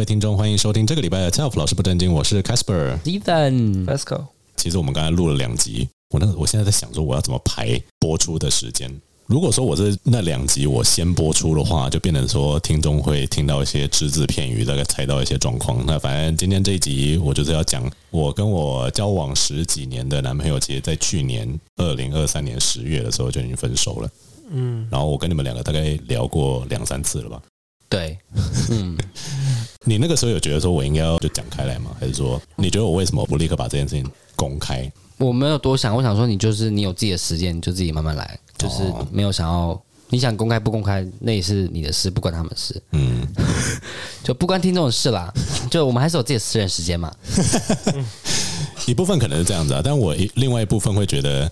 位听众，欢迎收听这个礼拜的 TILF 老师不正经，我是 Casper，Ethan，Let's go。其实我们刚才录了两集，我那我现在在想说我要怎么排播出的时间。如果说我这那两集我先播出的话，就变成说听众会听到一些只字片语，大概猜到一些状况。那反正今天这一集我就是要讲我跟我交往十几年的男朋友，其实在去年二零二三年十月的时候就已经分手了。嗯，然后我跟你们两个大概聊过两三次了吧？对，嗯，你那个时候有觉得说我应该要就讲开来吗？还是说你觉得我为什么不立刻把这件事情公开？我没有多想，我想说你就是你有自己的时间，你就自己慢慢来，就是没有想要你想公开不公开，那也是你的事，不关他们事，嗯，就不关听众的事啦。就我们还是有自己的私人时间嘛。一部分可能是这样子啊，但我一另外一部分会觉得，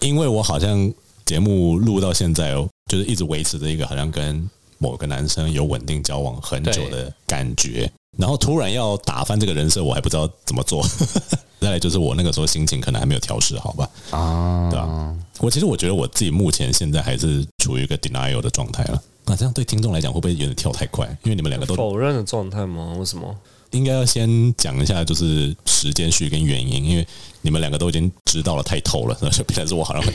因为我好像。节目录到现在哦，就是一直维持着一个好像跟某个男生有稳定交往很久的感觉，然后突然要打翻这个人设，我还不知道怎么做。再来就是我那个时候心情可能还没有调试好吧？啊，对吧？我其实我觉得我自己目前现在还是处于一个 denial 的状态了。那这样对听众来讲会不会有点跳太快？因为你们两个都否认的状态吗？为什么？应该要先讲一下，就是时间序跟原因，因为你们两个都已经知道了太透了，所以变成是我好像会。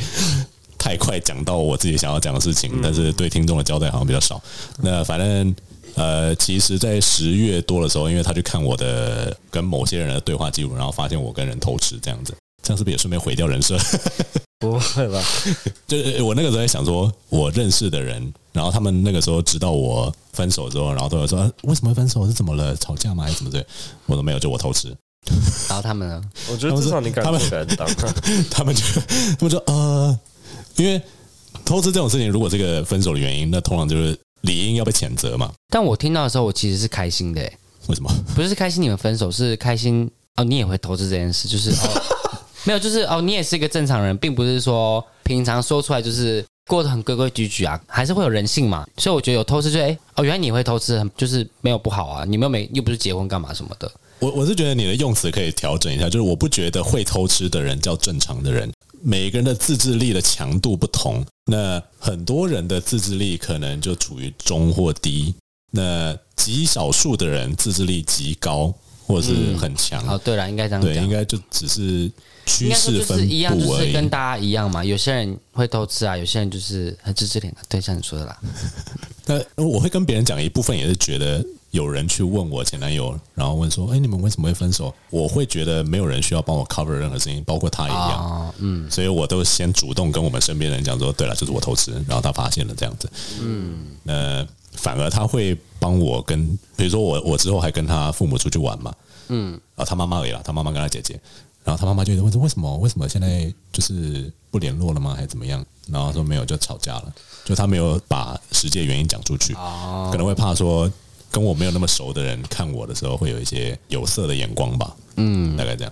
太快讲到我自己想要讲的事情，但是对听众的交代好像比较少。那反正呃，其实，在十月多的时候，因为他去看我的跟某些人的对话记录，然后发现我跟人偷吃这样子，这样是不是也顺便毁掉人设？不会吧？就是我那个时候在想说，我认识的人，然后他们那个时候知道我分手之后，然后都有说为什么会分手？是怎么了？吵架吗？还是怎么的？我都没有，就我偷吃。然后他们呢？我觉得至少你敢，他们敢当。他们就他们说呃。因为偷吃这种事情，如果这个分手的原因，那通常就是理应要被谴责嘛。但我听到的时候，我其实是开心的。为什么？不是开心你们分手，是开心哦，你也会偷吃这件事，就是哦，没有，就是哦，你也是一个正常人，并不是说平常说出来就是过得很规规矩矩啊，还是会有人性嘛。所以我觉得有偷吃就，就哎哦，原来你会偷吃，就是没有不好啊，你们又没又不是结婚干嘛什么的。我我是觉得你的用词可以调整一下，就是我不觉得会偷吃的人叫正常的人。每个人的自制力的强度不同，那很多人的自制力可能就处于中或低，那极少数的人自制力极高或者是很强。哦，对了，应该这样讲，对，应该就只是趋势分布而已，就是跟大家一样嘛。有些人会偷吃啊，有些人就是很自制力。对，像你说的啦。那我会跟别人讲一部分，也是觉得。有人去问我前男友，然后问说：“哎，你们为什么会分手？”我会觉得没有人需要帮我 cover 任何事情，包括他一样。嗯，所以我都先主动跟我们身边人讲说：“对了，就是我偷吃，然后他发现了这样子。”嗯，呃，反而他会帮我跟，比如说我，我之后还跟他父母出去玩嘛。嗯，然后他妈妈而已啦，他妈妈跟他姐姐，然后他妈妈就问说：“为什么？为什么现在就是不联络了吗？还是怎么样？”然后说没有，就吵架了。就他没有把实际原因讲出去，可能会怕说。跟我没有那么熟的人看我的时候，会有一些有色的眼光吧。嗯，大概这样。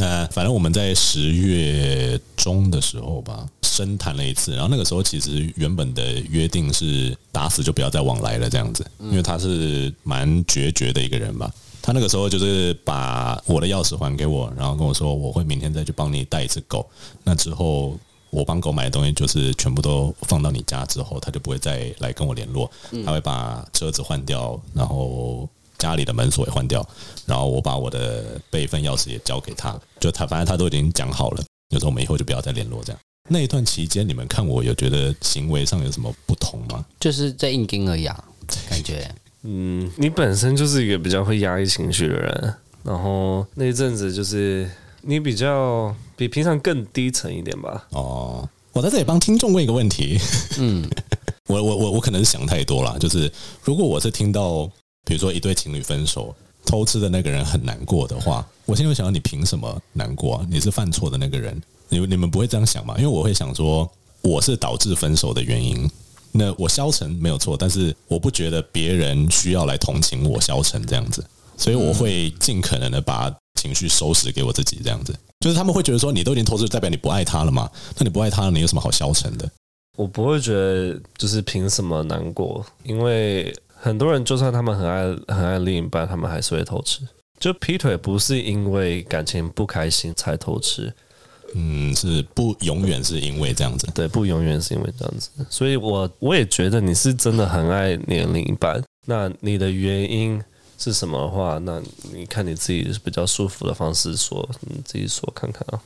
那反正我们在十月中的时候吧，深谈了一次。然后那个时候其实原本的约定是打死就不要再往来了这样子，因为他是蛮决绝的一个人吧。他那个时候就是把我的钥匙还给我，然后跟我说我会明天再去帮你带一次狗。那之后。我帮狗买的东西就是全部都放到你家之后，他就不会再来跟我联络。他会把车子换掉，然后家里的门锁也换掉，然后我把我的备份钥匙也交给他。就他反正他都已经讲好了，就说我们以后就不要再联络这样。那一段期间，你们看我有觉得行为上有什么不同吗？就是在硬盯而已啊，感觉。嗯，你本身就是一个比较会压抑情绪的人，然后那一阵子就是。你比较比平常更低沉一点吧？哦，我在这里帮听众问一个问题。嗯，我我我我可能是想太多了。就是如果我是听到，比如说一对情侣分手，偷吃的那个人很难过的话，我现在会想到你凭什么难过啊？你是犯错的那个人，你你们不会这样想吗？因为我会想说，我是导致分手的原因，那我消沉没有错，但是我不觉得别人需要来同情我消沉这样子，所以我会尽可能的把。情绪收拾给我自己，这样子就是他们会觉得说，你都已经偷吃，代表你不爱他了嘛？那你不爱他，你有什么好消沉的？我不会觉得就是凭什么难过，因为很多人就算他们很爱很爱另一半，他们还是会偷吃。就劈腿不是因为感情不开心才偷吃，嗯，是不永远是因为这样子，对，不永远是因为这样子。所以我我也觉得你是真的很爱你的另一半，那你的原因。是什么的话，那你看你自己比较舒服的方式说，你自己说看看啊。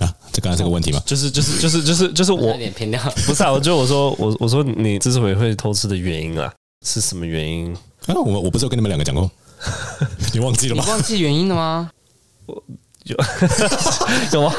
啊，这刚才这个问题吗？就是就是就是就是就是我有点偏掉，不是啊，我就我说我我说你之所以会偷吃的原因啊，是什么原因？啊，我我不是有跟你们两个讲过，你忘记了吗？你忘记原因了吗？我有 有吗？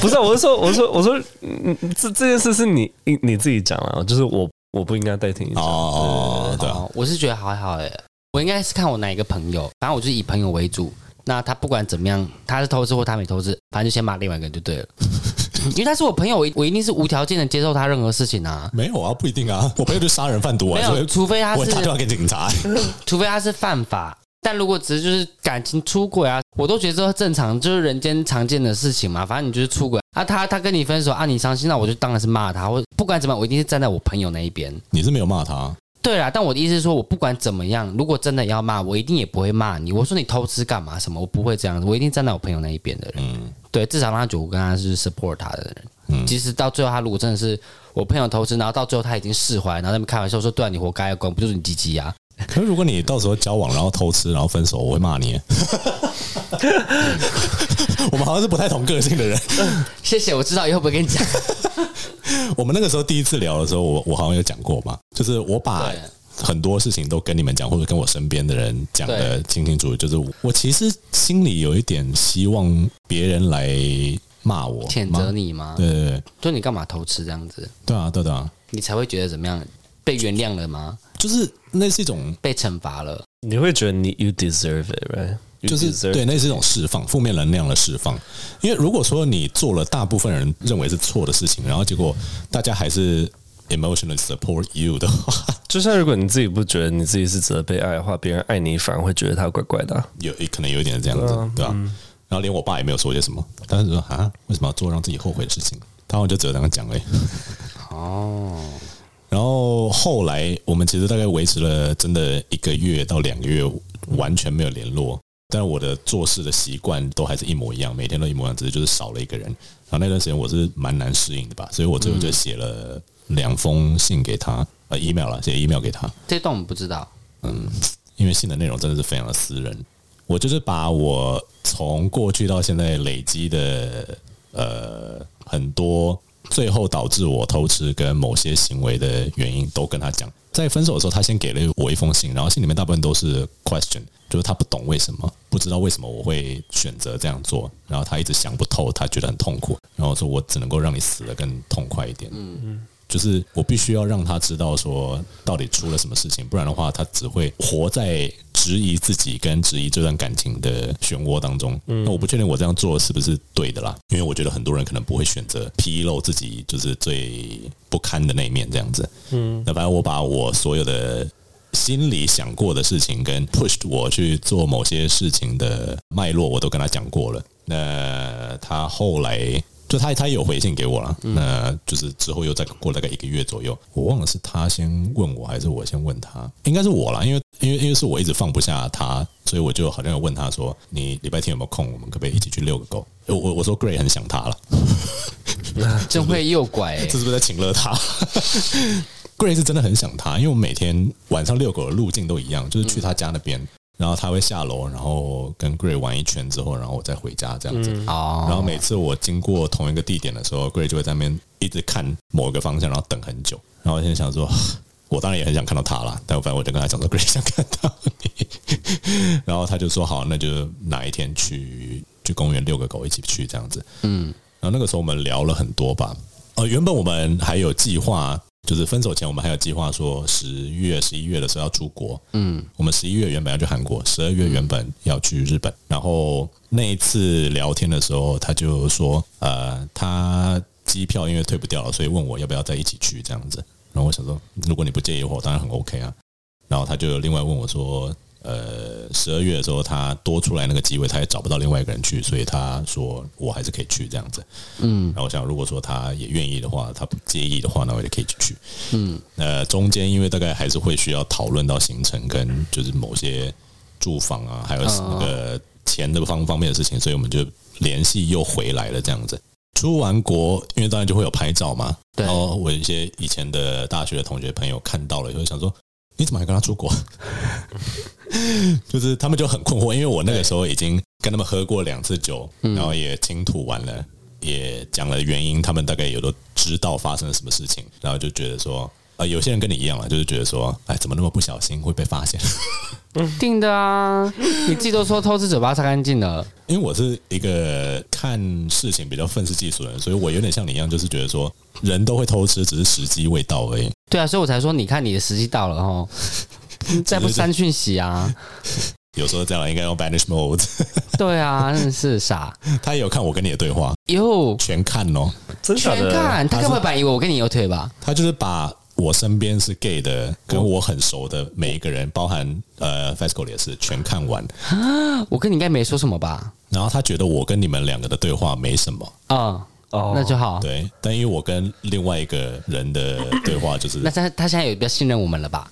不是、啊，我是说，我是说，我说，嗯，这这件事是你你你自己讲了，就是我我不应该代替你讲。哦，对啊，我是觉得还好诶，我应该是看我哪一个朋友，反正我就是以朋友为主。那他不管怎么样，他是偷吃或他没偷吃，反正就先骂另外一个人就对了。因为他是我朋友，我我一定是无条件的接受他任何事情啊。没有啊，不一定啊。我朋友就杀人贩毒啊，没有，除非他是我打电话给警察，除非他是犯法。但如果只是就是感情出轨啊，我都觉得这正常，就是人间常见的事情嘛。反正你就是出轨啊，他他跟你分手啊，你伤心，那我就当然是骂他，或不管怎么样，我一定是站在我朋友那一边。你是没有骂他？对啦，但我的意思是说，我不管怎么样，如果真的要骂，我一定也不会骂你。我说你偷吃干嘛什么，我不会这样子，我一定站在我朋友那一边的人。嗯，对，至少让他觉得我跟他是 support 他的人。嗯，即使到最后他如果真的是我朋友偷吃，然后到最后他已经释怀，然后他们开玩笑说，对啊，你活该，管不就是你鸡鸡呀？可是如果你到时候交往然后偷吃然后分手，我会骂你。我们好像是不太同个性的人。谢谢，我知道以后不会跟你讲。我们那个时候第一次聊的时候，我我好像有讲过嘛，就是我把很多事情都跟你们讲，或者跟我身边的人讲的清清楚楚。就是我其实心里有一点希望别人来骂我，谴责你吗？对对对，就你干嘛偷吃这样子？对啊，对的啊，你才会觉得怎么样？被原谅了吗？就是那是一种被惩罚了，你会觉得你 you deserve it，right？就是对，那是一种释放负面能量的释放。因为如果说你做了大部分人认为是错的事情，然后结果大家还是 emotionally support you 的话，就像如果你自己不觉得你自己是值得被爱的话，别人爱你反而会觉得他怪怪的啊。有可能有一点这样子，对吧？然后连我爸也没有说些什么，但是说啊，为什么要做让自己后悔的事情？他们就只有这样讲而已。哦。然后后来我们其实大概维持了真的一个月到两个月，完全没有联络。但我的做事的习惯都还是一模一样，每天都一模一样，只是就是少了一个人。然后那段时间我是蛮难适应的吧，所以我最后就写了两封信给他，呃，email 了，写 email 给他。这段我们不知道，嗯，因为信的内容真的是非常的私人。我就是把我从过去到现在累积的呃很多。最后导致我偷吃跟某些行为的原因都跟他讲，在分手的时候，他先给了我一封信，然后信里面大部分都是 question，就是他不懂为什么，不知道为什么我会选择这样做，然后他一直想不透，他觉得很痛苦，然后说我只能够让你死得更痛快一点。嗯嗯。就是我必须要让他知道说到底出了什么事情，不然的话他只会活在质疑自己跟质疑这段感情的漩涡当中。那我不确定我这样做是不是对的啦，因为我觉得很多人可能不会选择披露自己就是最不堪的那一面这样子。嗯，那反正我把我所有的心里想过的事情跟 pushed 我去做某些事情的脉络，我都跟他讲过了。那他后来。就他他也有回信给我了，那就是之后又再过大概一个月左右，我忘了是他先问我还是我先问他，应该是我啦，因为因为因为是我一直放不下他，所以我就好像有问他说，你礼拜天有没有空？我们可不可以一起去遛个狗？我我我说 Gray 很想他了，真会诱拐、欸，这 是不是在请了他？Gray 是真的很想他，因为我每天晚上遛狗的路径都一样，就是去他家那边。然后他会下楼，然后跟 Gray 玩一圈之后，然后我再回家这样子。然后每次我经过同一个地点的时候，Gray 就会在那边一直看某一个方向，然后等很久。然后我现在想说，我当然也很想看到他啦，但我反正我就跟他讲说，Gray 想看到你。然后他就说好，那就哪一天去去公园遛个狗，一起去这样子。嗯。然后那个时候我们聊了很多吧。呃，原本我们还有计划。就是分手前，我们还有计划说十月、十一月的时候要出国。嗯，我们十一月原本要去韩国，十二月原本要去日本。然后那一次聊天的时候，他就说，呃，他机票因为退不掉了，所以问我要不要再一起去这样子。然后我想说，如果你不介意的话，我当然很 OK 啊。然后他就另外问我说。呃，十二月的时候，他多出来那个机会，他也找不到另外一个人去，所以他说我还是可以去这样子。嗯，然后我想，如果说他也愿意的话，他不介意的话，那我也可以去。嗯，呃，中间因为大概还是会需要讨论到行程跟就是某些住房啊，还有那个钱的方方面的事情，所以我们就联系又回来了这样子。出完国，因为当然就会有拍照嘛。然后我一些以前的大学的同学朋友看到了，就会想说。你怎么还跟他出国？就是他们就很困惑，因为我那个时候已经跟他们喝过两次酒，然后也倾吐完了，也讲了原因，他们大概也都知道发生了什么事情，然后就觉得说。有些人跟你一样啊，就是觉得说，哎，怎么那么不小心会被发现？定的啊，你自己都说偷吃嘴巴擦干净了。因为我是一个看事情比较愤世嫉俗的人，所以我有点像你一样，就是觉得说，人都会偷吃，只是时机未到而已。对啊，所以我才说，你看你的时机到了哦，再不删讯息啊。有时候这样应该用 banish mode。对啊，真的是傻。他也有看我跟你的对话，哟，全看哦，真的全看。他根本本以为我跟你有腿吧？他就是把。我身边是 gay 的，跟我很熟的每一个人，包含呃 Fasco 也是全看完。我跟你应该没说什么吧？然后他觉得我跟你们两个的对话没什么啊，哦，那就好。对，但因为我跟另外一个人的对话就是，那他他现在有比较信任我们了吧？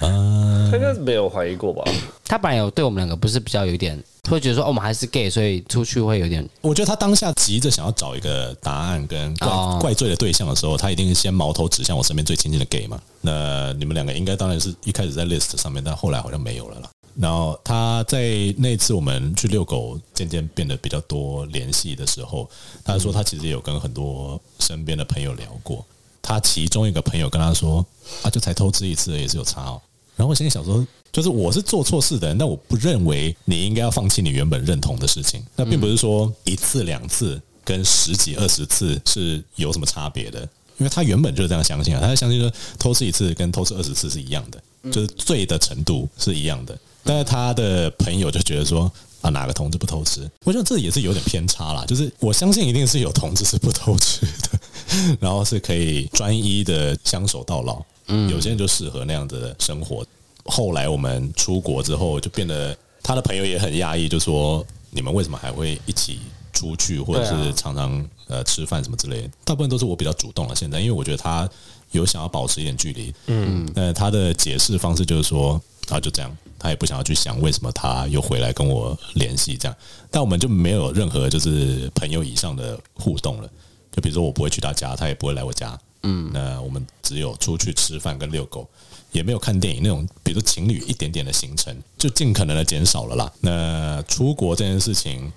嗯，他应该是没有怀疑过吧？他本来有对我们两个不是比较有一点。会觉得说，哦，我们还是 gay，所以出去会有点。我觉得他当下急着想要找一个答案跟怪、哦、怪罪的对象的时候，他一定是先矛头指向我身边最亲近的 gay 嘛。那你们两个应该当然是一开始在 list 上面，但后来好像没有了啦。然后他在那次我们去遛狗，渐渐变得比较多联系的时候，他说他其实也有跟很多身边的朋友聊过。他其中一个朋友跟他说：“啊，就才偷吃一次，也是有差哦。”然后我心里想说。就是我是做错事的人，但我不认为你应该要放弃你原本认同的事情。那并不是说一次两次跟十几二十次是有什么差别的，因为他原本就是这样相信啊，他相信说偷吃一次跟偷吃二十次是一样的，就是罪的程度是一样的。但是他的朋友就觉得说啊，哪个同志不偷吃？我觉得这也是有点偏差啦。就是我相信一定是有同志是不偷吃的，然后是可以专一的相守到老。嗯，有些人就适合那样的生活。后来我们出国之后，就变得他的朋友也很讶异，就说：“你们为什么还会一起出去，或者是常常呃吃饭什么之类的？”大部分都是我比较主动了。现在，因为我觉得他有想要保持一点距离，嗯，那他的解释方式就是说：“他，就这样，他也不想要去想为什么他又回来跟我联系这样。”但我们就没有任何就是朋友以上的互动了。就比如说，我不会去他家，他也不会来我家，嗯，那我们只有出去吃饭跟遛狗。也没有看电影那种，比如情侣一点点的行程，就尽可能的减少了啦。那出国这件事情，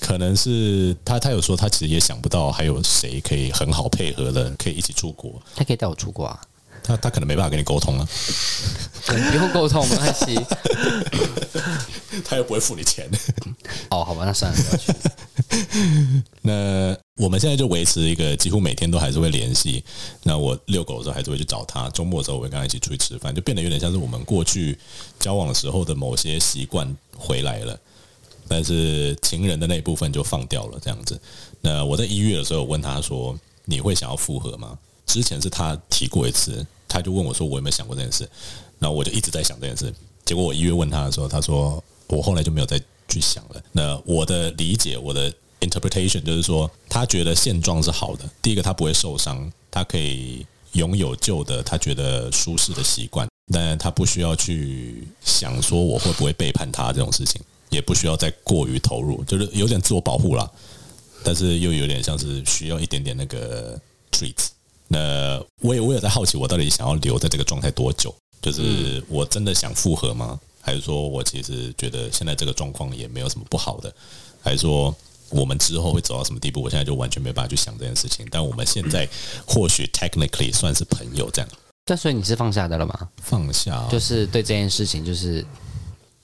可能是他他有说，他其实也想不到还有谁可以很好配合的，可以一起出国。他可以带我出国啊？他他可能没办法跟你沟通啊。不用沟通没关系。他又不会付你钱。哦，好吧，那算了，不要去。那我们现在就维持一个几乎每天都还是会联系。那我遛狗的时候还是会去找他，周末的时候我会跟他一起出去吃饭，就变得有点像是我们过去交往的时候的某些习惯回来了。但是情人的那一部分就放掉了，这样子。那我在一月的时候问他说：“你会想要复合吗？”之前是他提过一次，他就问我说：“我有没有想过这件事？”然后我就一直在想这件事。结果我一月问他的时候，他说：“我后来就没有再去想了。”那我的理解，我的。interpretation 就是说，他觉得现状是好的。第一个，他不会受伤，他可以拥有旧的他觉得舒适的习惯，但他不需要去想说我会不会背叛他这种事情，也不需要再过于投入，就是有点自我保护啦。但是又有点像是需要一点点那个 treats。那我也我也在好奇，我到底想要留在这个状态多久？就是我真的想复合吗？还是说我其实觉得现在这个状况也没有什么不好的？还是说？我们之后会走到什么地步？我现在就完全没办法去想这件事情。但我们现在或许 technically 算是朋友这样。但所以你是放下的了吗？放下、哦，就是对这件事情，就是。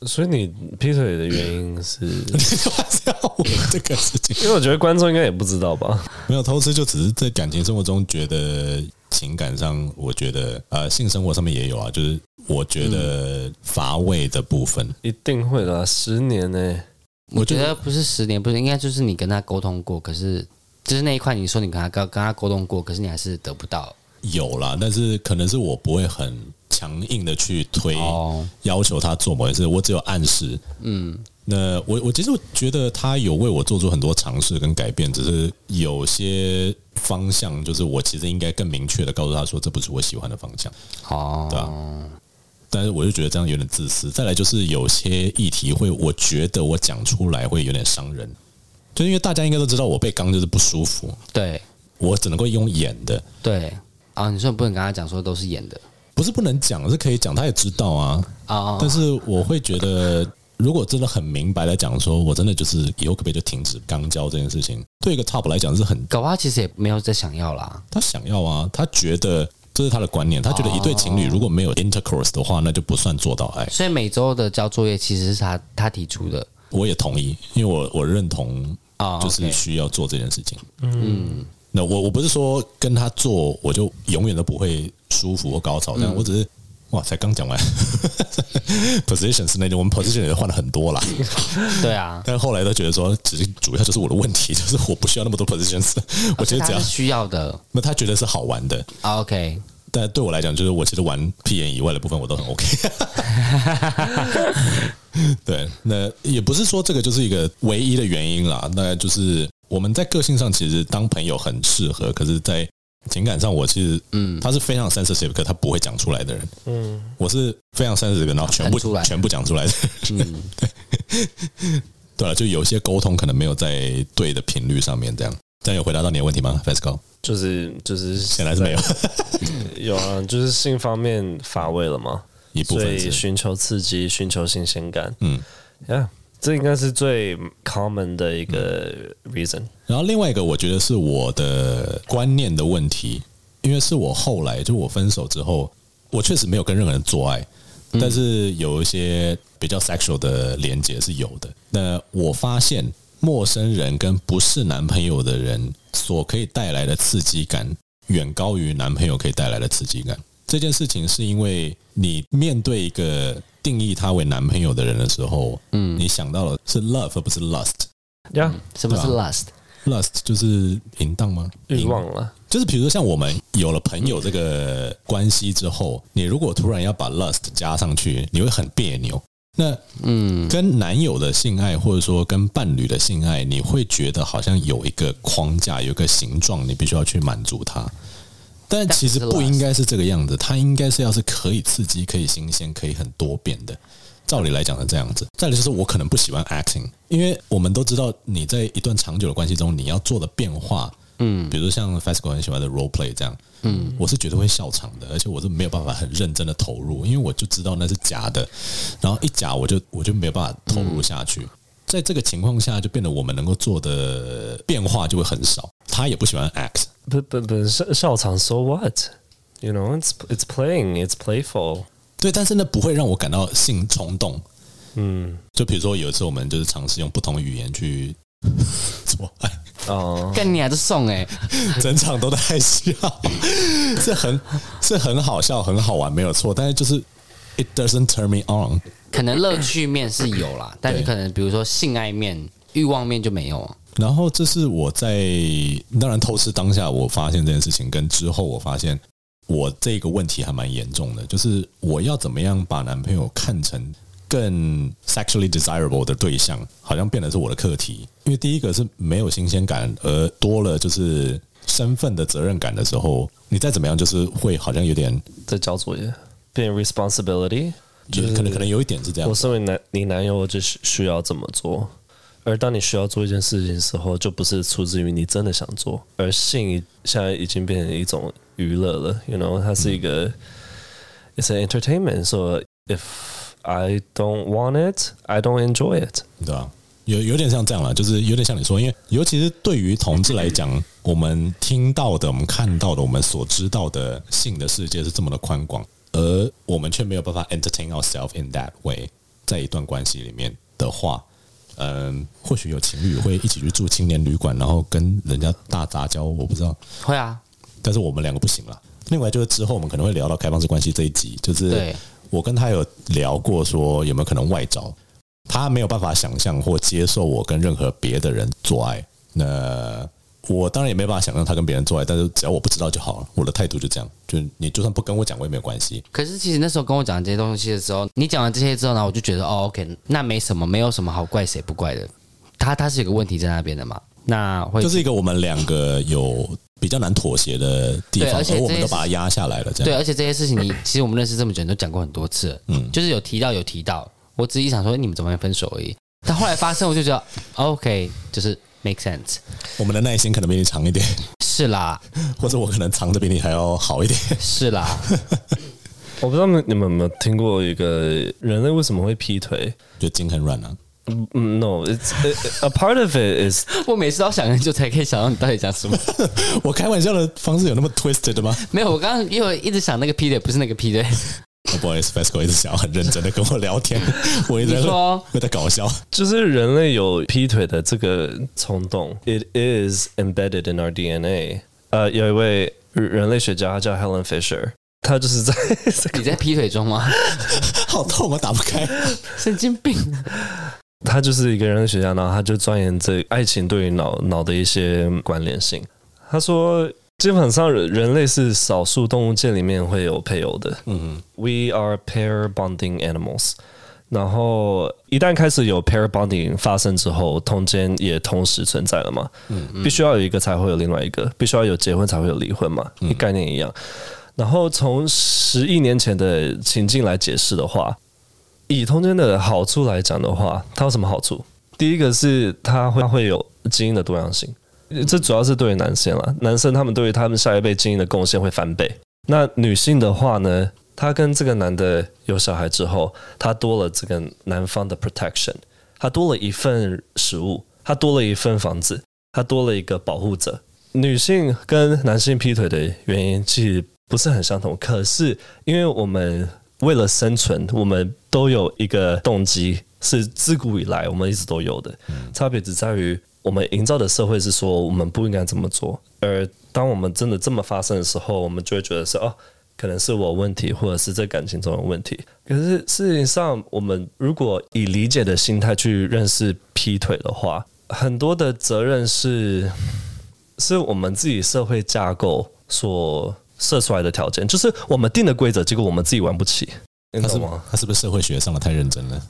所以你劈腿的原因是？你说是要问这个事情？因为我觉得观众应该也不知道吧。没有偷吃，就只是在感情生活中觉得情感上，我觉得呃性生活上面也有啊，就是我觉得乏味的部分，一定会的。十年呢、欸？我觉得不是十年，不是应该就是你跟他沟通过，可是就是那一块，你说你跟他跟跟他沟通过，可是你还是得不到。有啦，但是可能是我不会很强硬的去推，要求他做某件事，我只有暗示。嗯，那我我其实我觉得他有为我做出很多尝试跟改变，只是有些方向，就是我其实应该更明确的告诉他说，这不是我喜欢的方向。哦，对啊。但是我就觉得这样有点自私。再来就是有些议题会，我觉得我讲出来会有点伤人，就因为大家应该都知道我被刚就是不舒服。对，我只能够用演的。对啊，你说不能跟他讲说都是演的。不是不能讲，是可以讲，他也知道啊。哦，但是我会觉得，如果真的很明白的讲，说我真的就是以后可不可以就停止肛交这件事情，对一个 top 来讲是很，搞不好其实也没有在想要啦。他想要啊，他觉得这是他的观念，他觉得一对情侣如果没有 intercourse 的话，那就不算做到爱。所以每周的交作业其实是他他提出的，我也同意，因为我我认同啊，就是需要做这件事情。嗯，那我我不是说跟他做我就永远都不会舒服或高潮，但我只是。哇，才刚讲完，position 是那种，我们 position 也换了很多啦。对啊，但是后来都觉得说，其实主要就是我的问题，就是我不需要那么多 positions。我觉得只要需要的，那他觉得是好玩的。OK，但对我来讲，就是我其实玩屁眼以外的部分我都很 OK。对，那也不是说这个就是一个唯一的原因啦。那就是我们在个性上其实当朋友很适合，可是，在情感上，我其实，嗯，他是非常 sensitive，可他不会讲出来的人，嗯，我是非常 sensitive，然后全部全部讲出来的，嗯，对，对了，就有些沟通可能没有在对的频率上面，这样，这样有回答到你的问题吗 f e s c o 就是就是显然是没有，有啊，就是性方面乏味了嘛，一部分是。寻求刺激，寻求新鲜感，嗯，呀。这应该是最 common 的一个 reason。然后另外一个，我觉得是我的观念的问题，因为是我后来就我分手之后，我确实没有跟任何人做爱，但是有一些比较 sexual 的连接是有的。那我发现陌生人跟不是男朋友的人所可以带来的刺激感，远高于男朋友可以带来的刺激感。这件事情是因为你面对一个。定义他为男朋友的人的时候，嗯，你想到了是 love 而不是 lust，呀，什么是 lust？lust 就是淫荡吗？欲望了，就是比如说像我们有了朋友这个关系之后，你如果突然要把 lust 加上去，你会很别扭。那嗯，跟男友的性爱或者说跟伴侣的性爱，你会觉得好像有一个框架，有一个形状，你必须要去满足它。但其实不应该是这个样子，它应该是要是可以刺激、可以新鲜、可以很多变的。照理来讲是这样子。再来就是我可能不喜欢 acting，因为我们都知道你在一段长久的关系中，你要做的变化，嗯，比如像 Fasco 很喜欢的 role play 这样，嗯，我是绝对会笑场的，而且我是没有办法很认真的投入，因为我就知道那是假的，然后一假我就我就没有办法投入下去。在这个情况下，就变得我们能够做的变化就会很少。他也不喜欢 act。不不不，笑笑场，so what？You know, it's it's playing, it's playful。对，但是呢，不会让我感到性冲动。嗯，就比如说有一次，我们就是尝试用不同语言去 做爱。哦，跟你还是送哎，整场都在笑，是很是很好笑，很好玩，没有错。但是就是 it doesn't turn me on。可能乐趣面是有啦，但是可能比如说性爱面、欲望面就没有。然后这是我在当然偷吃当下我发现这件事情，跟之后我发现我这个问题还蛮严重的，就是我要怎么样把男朋友看成更 sexually desirable 的对象，好像变得是我的课题。因为第一个是没有新鲜感，而多了就是身份的责任感的时候，你再怎么样就是会好像有点在交作业，变 responsibility。就是可能可能有一点是这样。我身为男你男友，就是需要这么做。而当你需要做一件事情的时候，就不是出自于你真的想做，而性现在已经变成一种娱乐了。You know，它是一个、嗯、，it's an entertainment。So if I don't want it, I don't enjoy it。对啊，有有点像这样了，就是有点像你说，因为尤其是对于同志来讲，我们听到的、我们看到的、我们所知道的性的世界是这么的宽广。而我们却没有办法 entertain ourselves in that way，在一段关系里面的话，嗯，或许有情侣会一起去住青年旅馆，然后跟人家大杂交，我不知道。会啊，但是我们两个不行了。另外就是之后我们可能会聊到开放式关系这一集，就是我跟他有聊过，说有没有可能外找，他没有办法想象或接受我跟任何别的人做爱。那。我当然也没办法想让他跟别人做爱，但是只要我不知道就好了。我的态度就这样，就你就算不跟我讲，我也没有关系。可是其实那时候跟我讲这些东西的时候，你讲完这些之后呢，我就觉得哦，OK，那没什么，没有什么好怪谁不怪的。他他是有个问题在那边的嘛？那会就是一个我们两个有比较难妥协的地方，而且我们都把它压下来了。这样对，而且这些事情你其实我们认识这么久，你都讲过很多次，嗯，就是有提到有提到，我只是想说你们怎么会分手而已。但后来发生，我就觉得 OK，就是。Make sense，我们的耐心可能比你长一点，是啦，或者我可能藏的比你还要好一点，是啦。我不知道你们有没有听过一个人类为什么会劈腿？就筋很软啊。嗯，No，it's a part of it is。我每次都想很久才可以想到你到底讲什么。我开玩笑的方式有那么 twisted 的吗？没有，我刚刚因为一直想那个劈腿，不是那个劈腿。不好意思，FESCO 一直想要很认真的跟我聊天，我一直在说在搞笑。就是人类有劈腿的这个冲动，It is embedded in our DNA。呃，有一位人类学家，他叫 Helen Fisher。他就是在 你在劈腿中吗？好痛，我打不开，神经病。他就是一个人类学家，然后他就钻研这爱情对于脑脑的一些关联性。他说，基本上人人类是少数动物界里面会有配偶的。嗯嗯，We are pair bonding animals。然后一旦开始有 pair bonding 发生之后，通奸也同时存在了嘛。嗯，必须要有一个才会有另外一个，必须要有结婚才会有离婚嘛，嗯、概念一样。然后从十亿年前的情境来解释的话，以通奸的好处来讲的话，它有什么好处？第一个是它会会有基因的多样性，这主要是对于男性了，男生他们对于他们下一辈经营的贡献会翻倍。那女性的话呢，她跟这个男的有小孩之后，她多了这个男方的 protection，她多了一份食物，她多了一份房子，她多了一个保护者。女性跟男性劈腿的原因，其实。不是很相同，可是因为我们为了生存，我们都有一个动机，是自古以来我们一直都有的。差别只在于我们营造的社会是说我们不应该这么做，而当我们真的这么发生的时候，我们就会觉得是哦，可能是我问题，或者是这感情中的问题。可是事实上，我们如果以理解的心态去认识劈腿的话，很多的责任是是我们自己社会架构所。设出来的条件就是我们定的规则，结果我们自己玩不起。他是吗？他是不是社会学上的太认真了？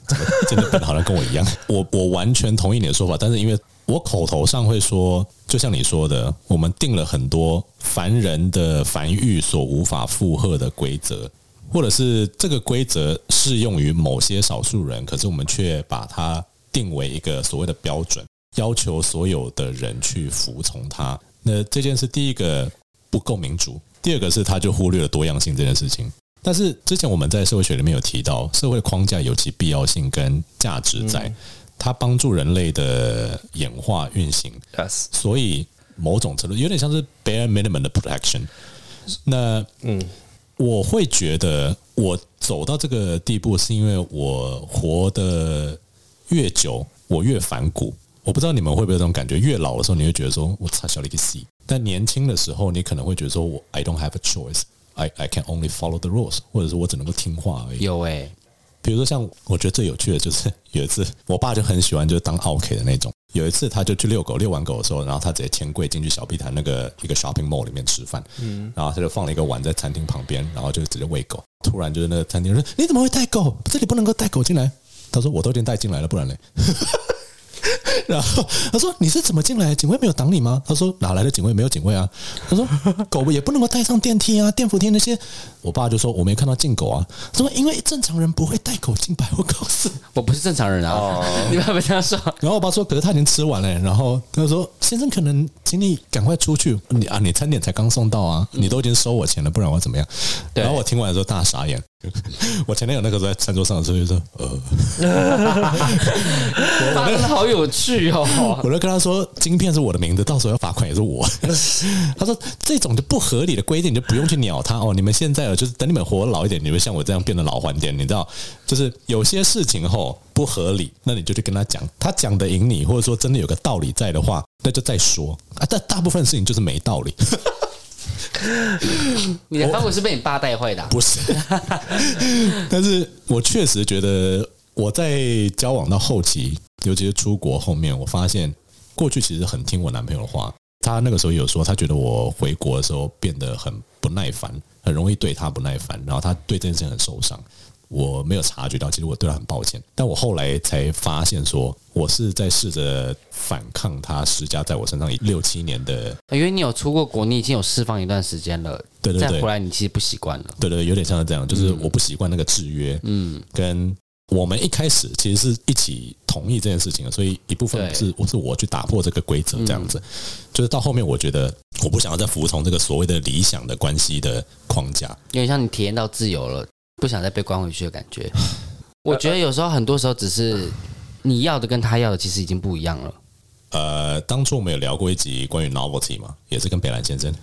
真的好像跟我一样。我我完全同意你的说法，但是因为我口头上会说，就像你说的，我们定了很多凡人的繁育所无法负荷的规则，或者是这个规则适用于某些少数人，可是我们却把它定为一个所谓的标准，要求所有的人去服从它。那这件事，第一个不够民主。第二个是，他就忽略了多样性这件事情。但是之前我们在社会学里面有提到，社会框架有其必要性跟价值在，它帮助人类的演化运行。所以某种程度有点像是 bare minimum 的 protection。那嗯，我会觉得我走到这个地步，是因为我活得越久，我越反骨。我不知道你们会不会有这种感觉，越老的时候，你会觉得说，我差小了一个 C。但年轻的时候，你可能会觉得说，我 I don't have a choice，I I can only follow the rules，或者是我只能够听话而已。有诶、欸，比如说像我觉得最有趣的就是 有一次，我爸就很喜欢就是当奥 K 的那种。有一次他就去遛狗，遛完狗的时候，然后他直接钱柜进去小碧潭那个一个 shopping mall 里面吃饭，嗯，然后他就放了一个碗在餐厅旁边，然后就直接喂狗。突然就是那个餐厅说：“你怎么会带狗？这里不能够带狗进来。”他说：“我都已经带进来了，不然嘞。” 然后他说：“你是怎么进来？警卫没有挡你吗？”他说：“哪来的警卫？没有警卫啊。”他说：“ 狗也不能够带上电梯啊，电扶梯那些。”我爸就说：“我没看到进狗啊。”他说：“因为正常人不会带狗进百货公司。”我不是正常人啊！哦、你爸爸这样说。然后我爸说：“可是他已经吃完了。”然后他说：“先生，可能请你赶快出去。你啊，你餐点才刚送到啊，你都已经收我钱了，不然我怎么样？”然后我听完的时候大傻眼。我前男友那个时候在餐桌上的时候就说：“呃，我真的好有趣哦。”我就跟他说：“晶片是我的名字，到时候要罚款也是我。”他说：“这种就不合理的规定，你就不用去鸟他哦。你们现在就是等你们活老一点，你们像我这样变得老还点，你知道？就是有些事情后不合理，那你就去跟他讲，他讲的赢你，或者说真的有个道理在的话，那就再说啊。但大部分事情就是没道理。”你的方法是被你爸带坏的？啊？不是，但是我确实觉得我在交往到后期，尤其是出国后面，我发现过去其实很听我男朋友的话。他那个时候有说，他觉得我回国的时候变得很不耐烦，很容易对他不耐烦，然后他对这件事情很受伤。我没有察觉到，其实我对他很抱歉。但我后来才发现，说我是在试着反抗他施加在我身上六七年的。因为你有出过国，你已经有释放一段时间了，对对对，再回来你其实不习惯了。对对，有点像是这样，就是我不习惯那个制约。嗯，跟我们一开始其实是一起同意这件事情的，所以一部分是我是我去打破这个规则，这样子。就是到后面，我觉得我不想要再服从这个所谓的理想的关系的框架。有点像你体验到自由了。不想再被关回去的感觉。我觉得有时候很多时候只是你要的跟他要的其实已经不一样了。呃，当初我们有聊过一集关于 novelty 嘛，也是跟北兰先生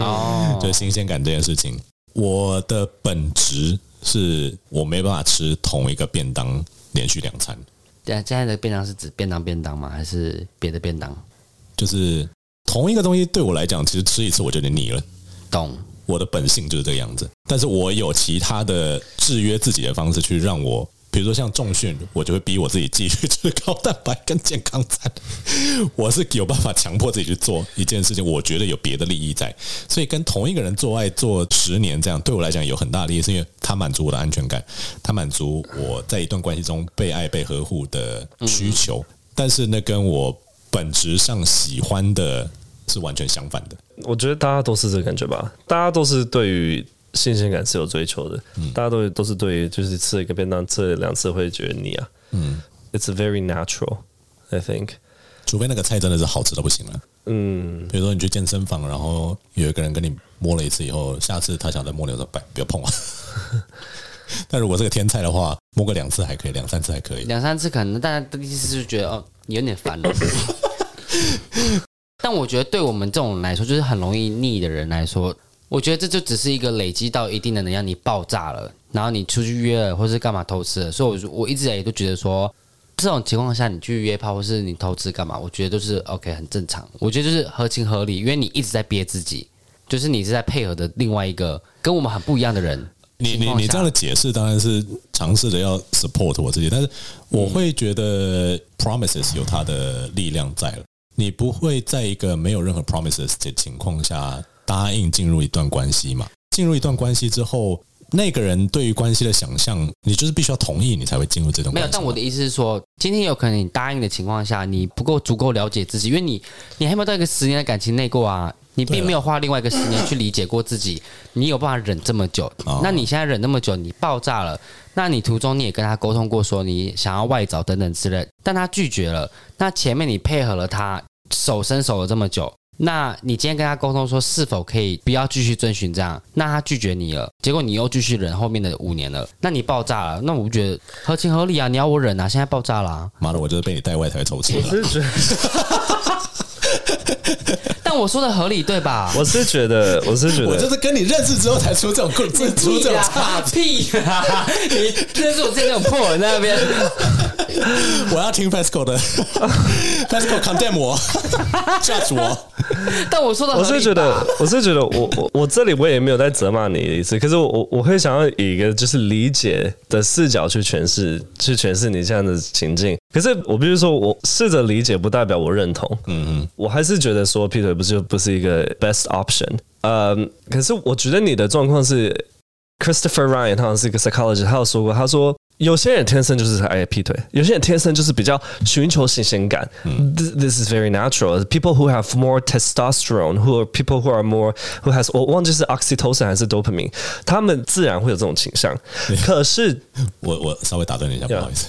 哦，就是新鲜感这件事情。我的本质是我没办法吃同一个便当连续两餐。对，现在的便当是指便当便当吗？还是别的便当？就是同一个东西对我来讲，其实吃一次我就有点腻了。懂，我的本性就是这个样子。但是我有其他的制约自己的方式去让我。比如说像重训，我就会逼我自己继续吃高蛋白跟健康餐。我是有办法强迫自己去做一件事情，我觉得有别的利益在。所以跟同一个人做爱做十年这样，对我来讲有很大的利益，是因为他满足我的安全感，他满足我在一段关系中被爱、被呵护的需求。但是那跟我本质上喜欢的是完全相反的。我觉得大家都是这个感觉吧，大家都是对于。新鲜感是有追求的，嗯、大家都都是对于就是吃一个便当，吃了两次会觉得腻啊。嗯，It's very natural, I think。除非那个菜真的是好吃的不行了。嗯，比如说你去健身房，然后有一个人跟你摸了一次以后，下次他想再摸你，我说不不要碰啊。但如果这个天菜的话，摸个两次还可以，两三次还可以，两三次可能，大家第一次就觉得哦，有点烦了。但我觉得对我们这种来说，就是很容易腻的人来说。我觉得这就只是一个累积到一定的能量，你爆炸了，然后你出去约了，或是干嘛偷吃了。所以，我我一直也都觉得说，这种情况下你去约炮，或是你偷吃干嘛，我觉得都是 OK，很正常。我觉得就是合情合理，因为你一直在憋自己，就是你是在配合的另外一个跟我们很不一样的人。你你你这样的解释当然是尝试着要 support 我自己，但是我会觉得 promises 有它的力量在了。你不会在一个没有任何 promises 的情况下。答应进入一段关系嘛？进入一段关系之后，那个人对于关系的想象，你就是必须要同意，你才会进入这段关系。没有，但我的意思是说，今天有可能你答应的情况下，你不够足够了解自己，因为你你还没有到一个十年的感情内过啊，你并没有花另外一个十年去理解过自己，你有办法忍这么久？那你现在忍那么久，你爆炸了，那你途中你也跟他沟通过，说你想要外找等等之类，但他拒绝了。那前面你配合了他，手伸手了这么久。那你今天跟他沟通说是否可以不要继续遵循这样？那他拒绝你了，结果你又继续忍后面的五年了，那你爆炸了，那我不觉得合情合理啊！你要我忍啊，现在爆炸了啊，妈的，我就是被你带外才抽筋。但我说的合理对吧？我是觉得，我是觉得，我就是跟你认识之后才出这种故事，出这种差 屁啊！你认识我这种破人在那边，我要听 Pascal 的，Pascal condemn 我，judge 我。但我说的，我是觉得，我是觉得我，我我我这里我也没有在责骂你的意思，可是我我我会想要以一个就是理解的视角去诠释，去诠释你这样的情境。可是我必须说，我试着理解不代表我认同。嗯嗯，我还是觉得说劈腿不就不是一个 best option。呃，可是我觉得你的状况是 Christopher Ryan，他好像是一个 psychologist，他有说过，他说有些人天生就是爱劈腿，有些人天生就是比较寻求新鲜感。this is very natural. People who have more testosterone, who are people who are more who has 我忘记是 oxytocin 还是 dopamine，他们自然会有这种倾向。可是我我稍微打断你一下，不好意思。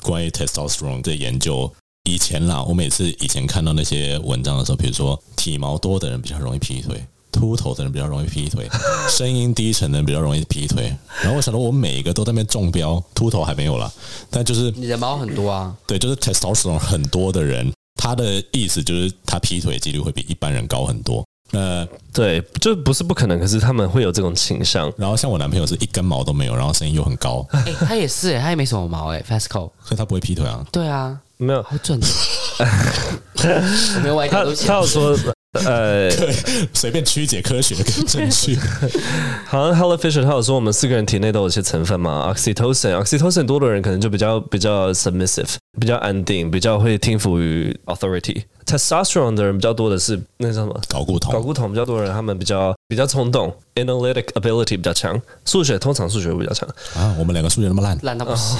关于 testosterone 的研究，以前啦，我每次以前看到那些文章的时候，比如说体毛多的人比较容易劈腿，秃头的人比较容易劈腿，声音低沉的人比较容易劈腿。然后我想到，我每一个都在那边中标，秃头还没有啦，但就是你的毛很多啊，对，就是 testosterone 很多的人，他的意思就是他劈腿几率会比一般人高很多。呃，对，就不是不可能，可是他们会有这种倾向。然后像我男朋友是一根毛都没有，然后声音又很高。他也是、欸，他也没什么毛哎、欸、，Fasco，所以他不会劈腿啊。对啊，没有，好准。我没有外他他有说，呃，随便曲解科学跟证据。好像 Hello Fisher 他有说，我们四个人体内都有一些成分嘛，oxytocin，oxytocin 多的人可能就比较比较 submissive，比较安定，比较会听服于 authority。testosterone 的人比较多的是那叫什么？睾固酮。睾固酮比较多的人，他们比较比较冲动，analytic ability 比较强，数学通常数学会比较强啊。我们两个数学那么烂，烂到不行。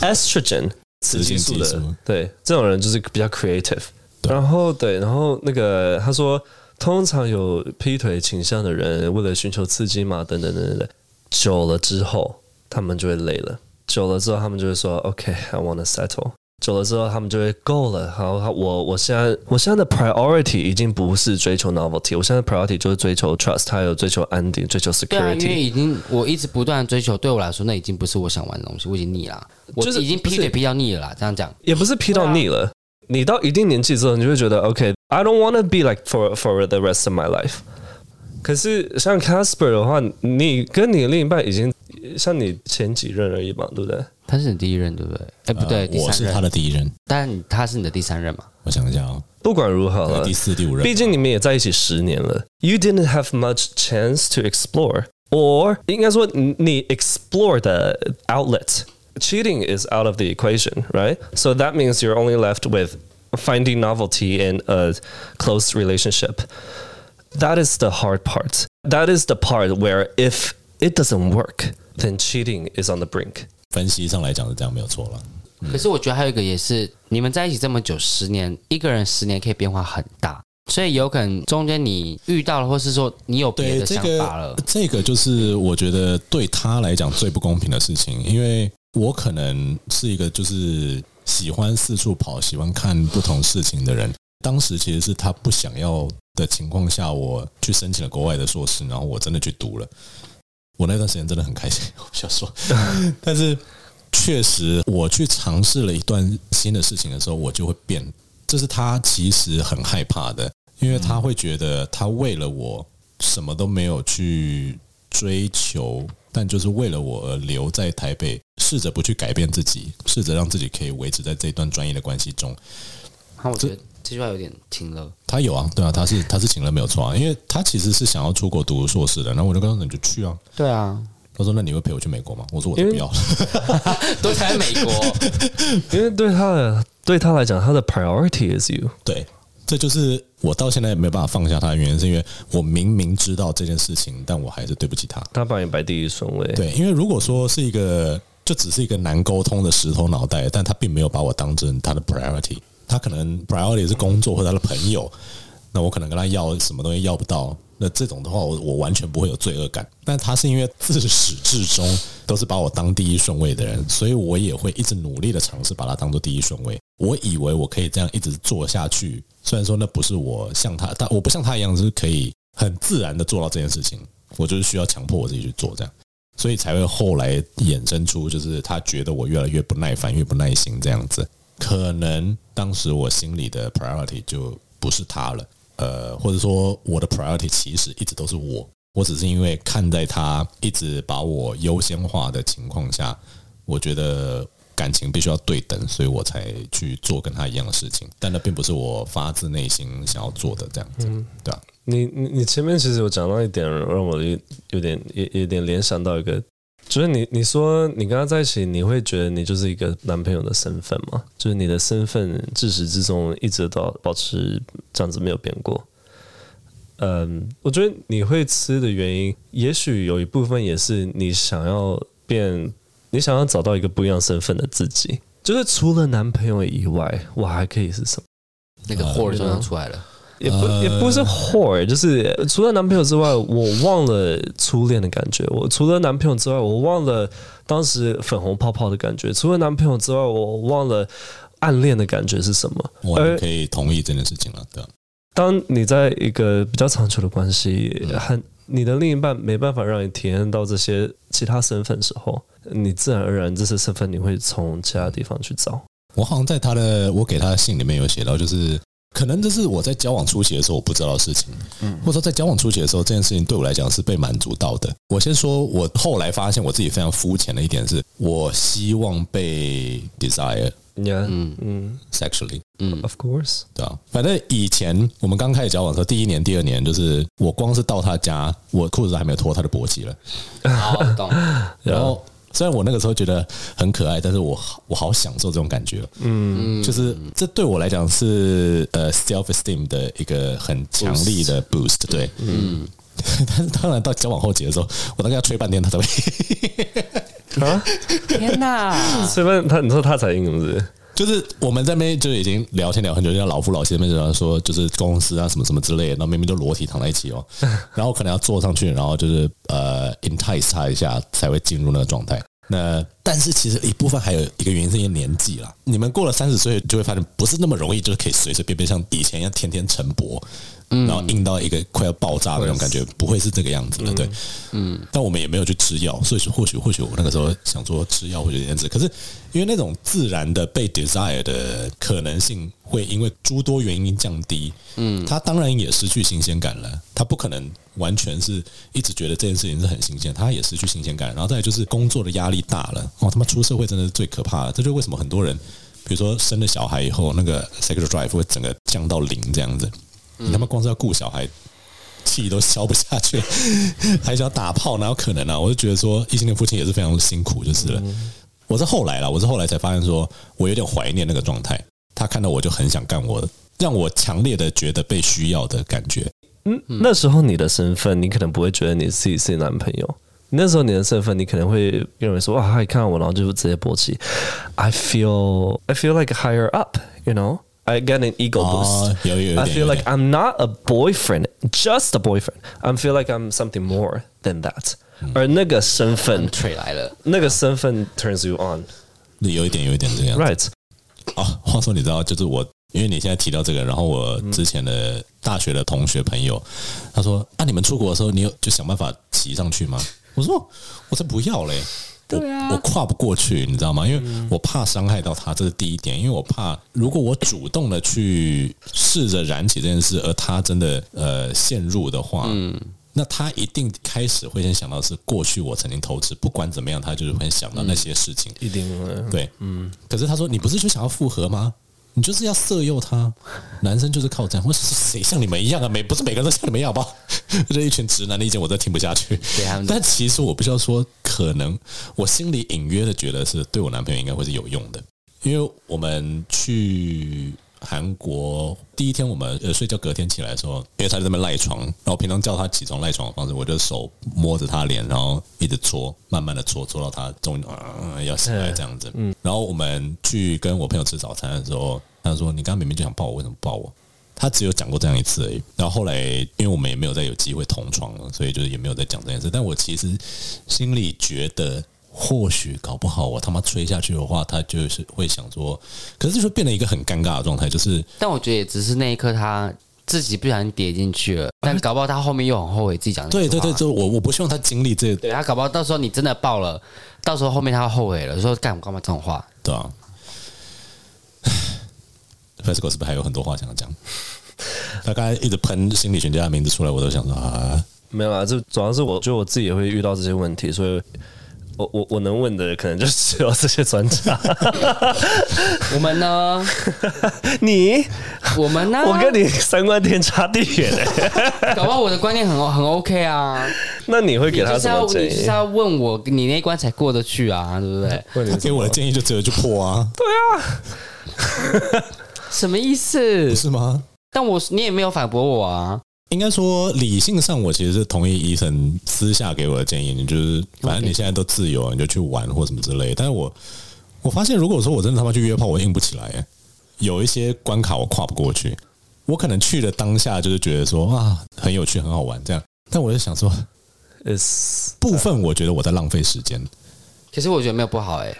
Estrogen 雌激素的，对，这种人就是比较 creative。然后对，然后那个他说，通常有劈腿倾向的人，为了寻求刺激嘛，等等等等等，久了之后他们就会累了，久了之后他们就会说，OK，I want to settle。久了之后，他们就会够了。然后我我现在我现在的 priority 已经不是追求 novelty，我现在的 priority 就是追求 trust，还有追求安定，追求 security。对啊，因为已经我一直不断追求，对我来说那已经不是我想玩的东西，我已经腻了，我已经劈腿劈到腻了啦。这样讲也不是劈到腻了，啊、你到一定年纪之后，你就会觉得 OK，I、okay, don't want to be like for for the rest of my life。可是像 Casper 的话，你跟你的另一半已经像你前几任而已嘛，对不对？他是你第一任，对不对？哎，不对，我是他的第一任，但他是你的第三任嘛？我想一下啊，不管如何了，第四、第五任，毕竟你们也在一起十年了。You didn't have much chance to explore, or 应该说你 explore 的 outlet. Cheating is out of the equation, right? So that means you're only left with finding novelty in a close relationship. That is the hard part. That is the part where if it doesn't work, then cheating is on the brink. 分析上来讲是这样，没有错了。可是我觉得还有一个也是，你们在一起这么久，十年，一个人十年可以变化很大，所以有可能中间你遇到了，或是说你有别的想法了。这个，这个就是我觉得对他来讲最不公平的事情，因为我可能是一个就是喜欢四处跑、喜欢看不同事情的人。当时其实是他不想要的情况下，我去申请了国外的硕士，然后我真的去读了。我那段时间真的很开心，我想说，但是确实我去尝试了一段新的事情的时候，我就会变。这是他其实很害怕的，因为他会觉得他为了我什么都没有去追求，但就是为了我而留在台北，试着不去改变自己，试着让自己可以维持在这段专业的关系中。好，我觉得。这句话有点情勒，他有啊，对啊，他是他是请了没有错啊，因为他其实是想要出国读硕士的，然后我就跟他说你就去啊，对啊，他说那你会陪我去美国吗？我说我都不要了，都在美国，因为对他的对他来讲，他的 priority is you，对，这就是我到现在也没办法放下他的原因，是因为我明明知道这件事情，但我还是对不起他，他把你摆第一顺位，对，因为如果说是一个就只是一个难沟通的石头脑袋，但他并没有把我当成他的 priority。他可能 priority 是工作或者他的朋友，那我可能跟他要什么东西要不到，那这种的话，我我完全不会有罪恶感。但他是因为自始至终都是把我当第一顺位的人，所以我也会一直努力的尝试把他当做第一顺位。我以为我可以这样一直做下去，虽然说那不是我像他，但我不像他一样是可以很自然的做到这件事情，我就是需要强迫我自己去做这样，所以才会后来衍生出就是他觉得我越来越不耐烦，越不耐心这样子。可能当时我心里的 priority 就不是他了，呃，或者说我的 priority 其实一直都是我，我只是因为看在他一直把我优先化的情况下，我觉得感情必须要对等，所以我才去做跟他一样的事情，但那并不是我发自内心想要做的这样子，嗯，对吧？你你你前面其实有讲到一点，让我有有点有有点联想到一个。就是你，你说你跟他在一起，你会觉得你就是一个男朋友的身份吗？就是你的身份自始至终一直都保持这样子没有变过。嗯，我觉得你会吃的原因，也许有一部分也是你想要变，你想要找到一个不一样身份的自己。就是除了男朋友以外，我还可以是什么？那个货就要出来了。也不也不是 whore，就是除了男朋友之外，我忘了初恋的感觉。我除了男朋友之外，我忘了当时粉红泡泡的感觉。除了男朋友之外，我忘了暗恋的感觉是什么。我还可以同意这件事情了，对。当你在一个比较长久的关系，和你的另一半没办法让你体验到这些其他身份的时候，你自然而然这些身份你会从其他地方去找。我好像在他的我给他的信里面有写到，就是。可能这是我在交往初期的时候我不知道的事情，嗯，或者说在交往初期的时候，这件事情对我来讲是被满足到的。我先说，我后来发现我自己非常肤浅的一点是，我希望被 desire，嗯嗯，sexually，嗯，of course，对啊。反正以前我们刚开始交往的时候，第一年、第二年，就是我光是到他家，我裤子还没有脱，他就勃起了。好，懂。然后。虽然我那个时候觉得很可爱，但是我我好享受这种感觉，嗯，就是这对我来讲是呃 self esteem 的一个很强力的 boost，对，嗯，但是当然到交往后期的时候，我大概要吹半天他才会 啊，天哪，吹半他你说他才硬是不是？就是我们在那边就已经聊天聊很久，就像老夫老妻那边就在说，就是公司啊什么什么之类的，然后明明就裸体躺在一起哦，然后可能要坐上去，然后就是呃 entice 他一下才会进入那个状态。那但是其实一部分还有一个原因是因为年纪啦。你们过了三十岁就会发现不是那么容易，就是可以随随便便像以前一样天天晨勃。然后硬到一个快要爆炸的那种感觉，不会是这个样子的，对，嗯。但我们也没有去吃药，所以说或许或许我那个时候想说吃药或者这样子，可是因为那种自然的被 desire 的可能性会因为诸多原因降低，嗯，他当然也失去新鲜感了。他不可能完全是一直觉得这件事情是很新鲜，他也失去新鲜感。然后再来就是工作的压力大了，哦，他妈出社会真的是最可怕的。这就是为什么很多人，比如说生了小孩以后，那个 sexual drive 会整个降到零这样子。你他妈光是要顾小孩，气都消不下去，还想要打炮，哪有可能啊？我就觉得说，异性恋父亲也是非常辛苦，就是了。我是后来啦，我是后来才发现，说我有点怀念那个状态。他看到我就很想干我，让我强烈的觉得被需要的感觉。嗯，那时候你的身份，你可能不会觉得你自己是男朋友。那时候你的身份，你可能会认为说，哇，他一看到我，然后就直接勃起。I feel, I feel like higher up, you know. I get an ego boost. I feel like I'm not a boyfriend, just a boyfriend. I feel like I'm something more than that. 而那个身份吹来了，那个身份 turns you on。有一点，有一点这样。Right。哦，话说你知道，就是我，因为你现在提到这个，然后我之前的大学的同学朋友，他说：“啊，你们出国的时候，你有就想办法骑上去吗？”我说：“我才不要嘞。” 对啊，我跨不过去，你知道吗？因为我怕伤害到他，这是第一点。因为我怕，如果我主动的去试着燃起这件事，而他真的呃陷入的话，嗯，那他一定开始会先想到是过去我曾经投资，不管怎么样，他就是会想到那些事情，一定会对，嗯。可是他说，你不是就想要复合吗？你就是要色诱他，男生就是靠这样。我是谁像你们一样啊？每不是每个人都像你们一样，好不好？这一群直男的意见，我都听不下去。但其实我不需要说，可能我心里隐约的觉得是对我男朋友应该会是有用的，因为我们去。韩国第一天，我们呃睡觉，隔天起来的时候，因为他在那边赖床，然后平常叫他起床赖床的方式，我就手摸着他脸，然后一直搓，慢慢的搓，搓到他终于啊要醒来这样子。嗯，然后我们去跟我朋友吃早餐的时候，他说：“你刚刚明明就想抱我，为什么抱我？”他只有讲过这样一次而已。然后后来，因为我们也没有再有机会同床了，所以就是也没有再讲这件事。但我其实心里觉得。或许搞不好我他妈吹下去的话，他就是会想说，可是就变得一个很尴尬的状态，就是。但我觉得也只是那一刻他自己不小心跌进去了，但搞不好他后面又很后悔自己讲。对对对，就我我不希望他经历这个。对他搞不好到时候你真的爆了，到时候后面他后悔了，说干我干嘛这种话？对啊。FESCO 是不是还有很多话想要讲？他刚才一直喷心理学家的名字出来，我都想说啊，没有啊，这主要是我觉得我自己也会遇到这些问题，所以。我我我能问的可能就只有这些专家。我们呢？你？我们呢？我跟你三观天差地远哎！搞不好我的观念很很 OK 啊。那你会给他什么建议？你是要问我，你那一关才过得去啊，对不对？他给我的建议就只有去破啊。对啊。什么意思？不是吗？但我你也没有反驳我啊。应该说，理性上我其实是同意医生私下给我的建议，你就是反正你现在都自由，你就去玩或什么之类。但是我 我发现，如果说我真的他妈去约炮，我硬不起来，有一些关卡我跨不过去。我可能去的当下就是觉得说啊，很有趣，很好玩这样。但我就想说，部分我觉得我在浪费时间。其实我觉得没有不好哎。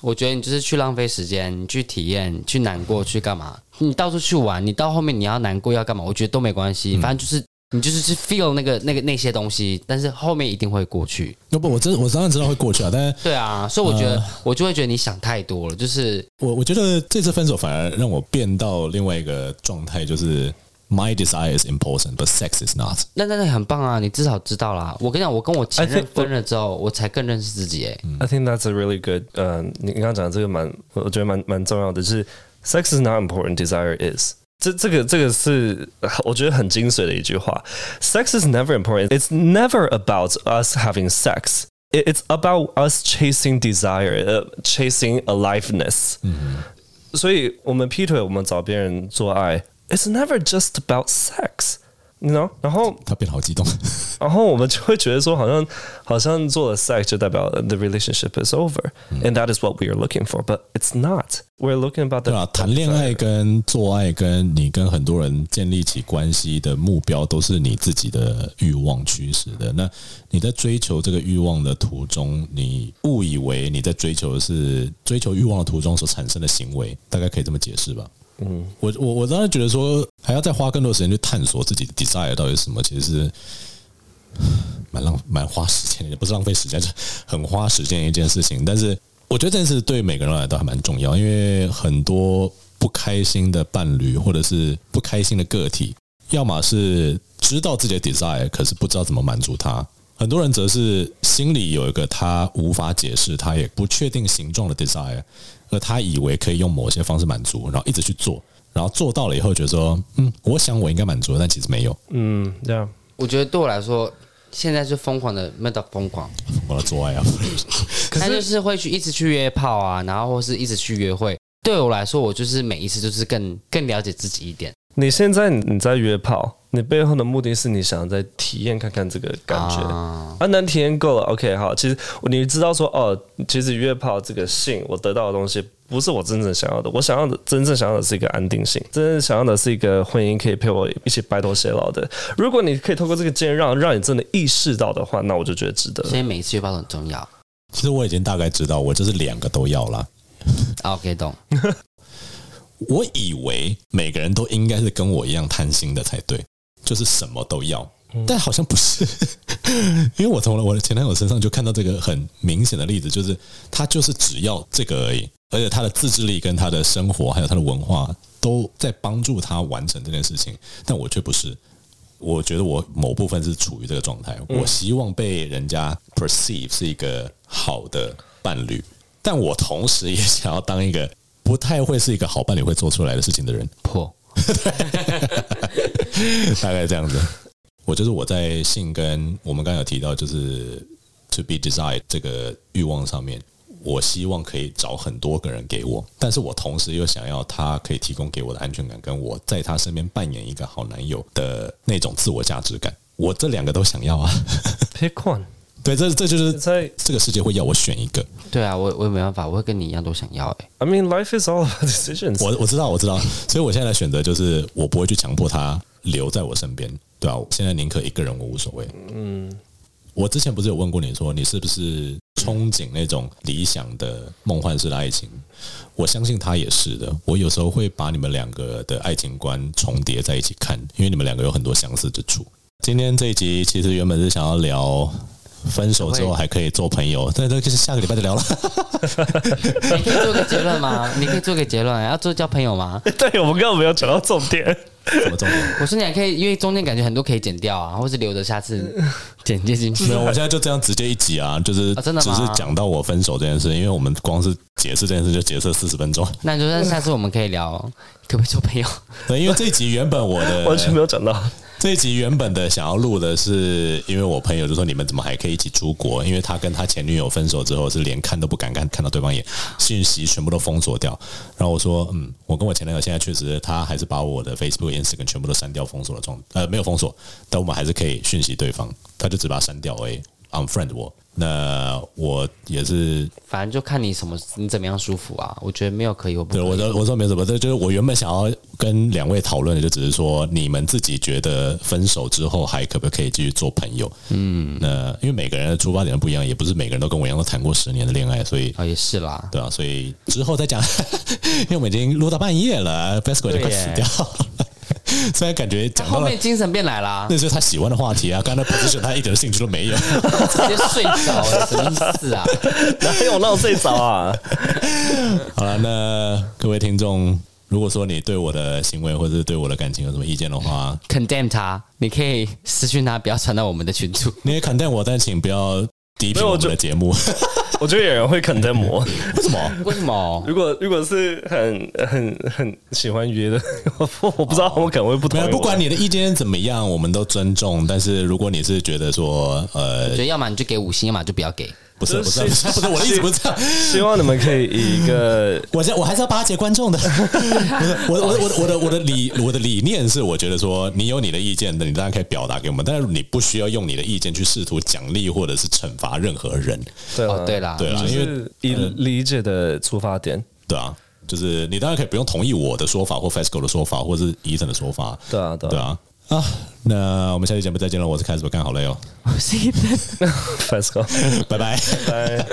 我觉得你就是去浪费时间，你去体验，去难过，去干嘛？你到处去玩，你到后面你要难过要干嘛？我觉得都没关系，反正就是你就是去 feel 那个那个那些东西，但是后面一定会过去。要不我真我当然知道会过去啊，但是对啊，所以我觉得、呃、我就会觉得你想太多了。就是我我觉得这次分手反而让我变到另外一个状态，就是。My desire is important, but sex is not。那那那很棒啊！你至少知道啦。我跟你讲，我跟我前任分了之后，我才更认识自己。哎，I think that's a really good。呃，你刚刚讲的这个蛮，我觉得蛮蛮重要的，就是 sex is not important, desire is。这这个这个是我觉得很精髓的一句话。Sex is never important. It's never about us having sex. It's about us chasing desire, chasing aliveness。嗯，所以我们劈腿，我们找别人做爱。 It's never just about sex. 你知道？然后他变得好激动，然后我们就会觉得说，好像好像做了 sex 就代表 the relationship is over，and that is what we are looking for，but it's not。We're looking about the 对啊，谈恋爱跟做爱，跟你跟很多人建立起关系的目标，都是你自己的欲望驱使的。那你在追求这个欲望的途中，你误以为你在追求的是追求欲望的途中所产生的行为，大概可以这么解释吧？嗯，我我我当时觉得说，还要再花更多时间去探索自己的 desire 到底是什么，其实是 蛮浪蛮花时间的，不是浪费时间，是 很花时间一件事情。但是我觉得这件事对每个人来都还蛮重要，因为很多不开心的伴侣或者是不开心的个体，要么是知道自己的 desire，可是不知道怎么满足他；很多人则是心里有一个他无法解释、他也不确定形状的 desire。而他以为可以用某些方式满足，然后一直去做，然后做到了以后，觉得说，嗯，我想我应该满足，但其实没有。嗯，这样。我觉得对我来说，现在是疯狂的，没到疯狂，疯狂的做爱啊。可是他就是会去一直去约炮啊，然后或是一直去约会。对我来说，我就是每一次就是更更了解自己一点。你现在你在约炮，你背后的目的是你想要再体验看看这个感觉啊，啊，能体验够了，OK，好。其实你知道说，哦，其实约炮这个性，我得到的东西不是我真正想要的，我想要的真正想要的是一个安定性，真正想要的是一个婚姻可以陪我一起白头偕老的。如果你可以透过这个经验让让你真的意识到的话，那我就觉得值得。所以每一次约炮都很重要。其实我已经大概知道，我就是两个都要了。OK，懂。我以为每个人都应该是跟我一样贪心的才对，就是什么都要，但好像不是，因为我从我的前男友身上就看到这个很明显的例子，就是他就是只要这个而已，而且他的自制力跟他的生活还有他的文化都在帮助他完成这件事情，但我却不是，我觉得我某部分是处于这个状态，我希望被人家 perceive 是一个好的伴侣，但我同时也想要当一个。不太会是一个好伴侣会做出来的事情的人，破，大概这样子。我就是我在性跟我们刚才有提到，就是 to be desired 这个欲望上面，我希望可以找很多个人给我，但是我同时又想要他可以提供给我的安全感，跟我在他身边扮演一个好男友的那种自我价值感，我这两个都想要啊。Pick one。对，这这就是在这个世界会要我选一个。对啊，我我也没办法，我会跟你一样都想要哎。I mean, life is all about decisions。我我知道，我知道，所以我现在的选择就是，我不会去强迫他留在我身边，对啊，现在宁可一个人，我无所谓。嗯，我之前不是有问过你说，你是不是憧憬那种理想的梦幻式的爱情？我相信他也是的。我有时候会把你们两个的爱情观重叠在一起看，因为你们两个有很多相似之处。今天这一集其实原本是想要聊。分手之后还可以做朋友，但这，就是下个礼拜就聊了。你可以做个结论吗？你可以做个结论，要做交朋友吗？对，我们刚刚没有讲到重点。什么重点？我说你还可以，因为中间感觉很多可以剪掉啊，或是留着下次 剪接进去。没有，我现在就这样直接一集啊，就是真的只是讲到我分手这件事，因为我们光是解释这件事就解释四十分钟。那就算下次我们可以聊，可不可以做朋友？对，因为这一集原本我的 完全没有讲到。这一集原本的想要录的是，因为我朋友就说，你们怎么还可以一起出国？因为他跟他前女友分手之后是连看都不敢看，看到对方眼，信息全部都封锁掉。然后我说，嗯，我跟我前男友现在确实，他还是把我的 Facebook、Instagram 全部都删掉封锁了状，呃，没有封锁，但我们还是可以讯息对方，他就只把它删掉而已，unfriend 我。那我也是，反正就看你什么，你怎么样舒服啊？我觉得没有可以，我不。对，我说我说没什么，这就是我原本想要跟两位讨论的，就只是说你们自己觉得分手之后还可不可以继续做朋友？嗯，那因为每个人的出发点都不一样，也不是每个人都跟我一样都谈过十年的恋爱，所以啊也是啦，对啊，所以之后再讲，因为我们已经录到半夜了，FESCO 就快死掉了。虽然感觉讲到后面精神变来啦，那是他喜欢的话题啊。刚才 position 他一点兴趣都没有，直接睡着了，什么意思啊？哪有让我睡着啊？好了，那各位听众，如果说你对我的行为或者是对我的感情有什么意见的话，condemn 他，你可以私讯他，不要传到我们的群组。你也 condemn 我，但请不要。低评我们的节目，我觉得有人会肯在磨。为什么？为什么？如果如果是很很很喜欢约的，我 我不知道，我可能会不同意。不管你的意见怎么样，我们都尊重。但是如果你是觉得说，呃，我觉得要么你就给五星，要么就不要给。不是不是不是不是我的意思不是这样，希望你们可以以一个，我我还是要巴结观众的。不是我我我的我的我的理我的理念是，我觉得说你有你的意见的，你当然可以表达给我们，但是你不需要用你的意见去试图奖励或者是惩罚任何人。对哦，对啦，对啦，因为以理解的出发点，对啊，就是你当然可以不用同意我的说法或 FESCO 的说法，或者是 Ethan 的说法。对啊，对啊。啊，那我们下期节目再见了。我是凯斯伯，看好累哦。我是 Ethan，FESCO，拜拜，拜。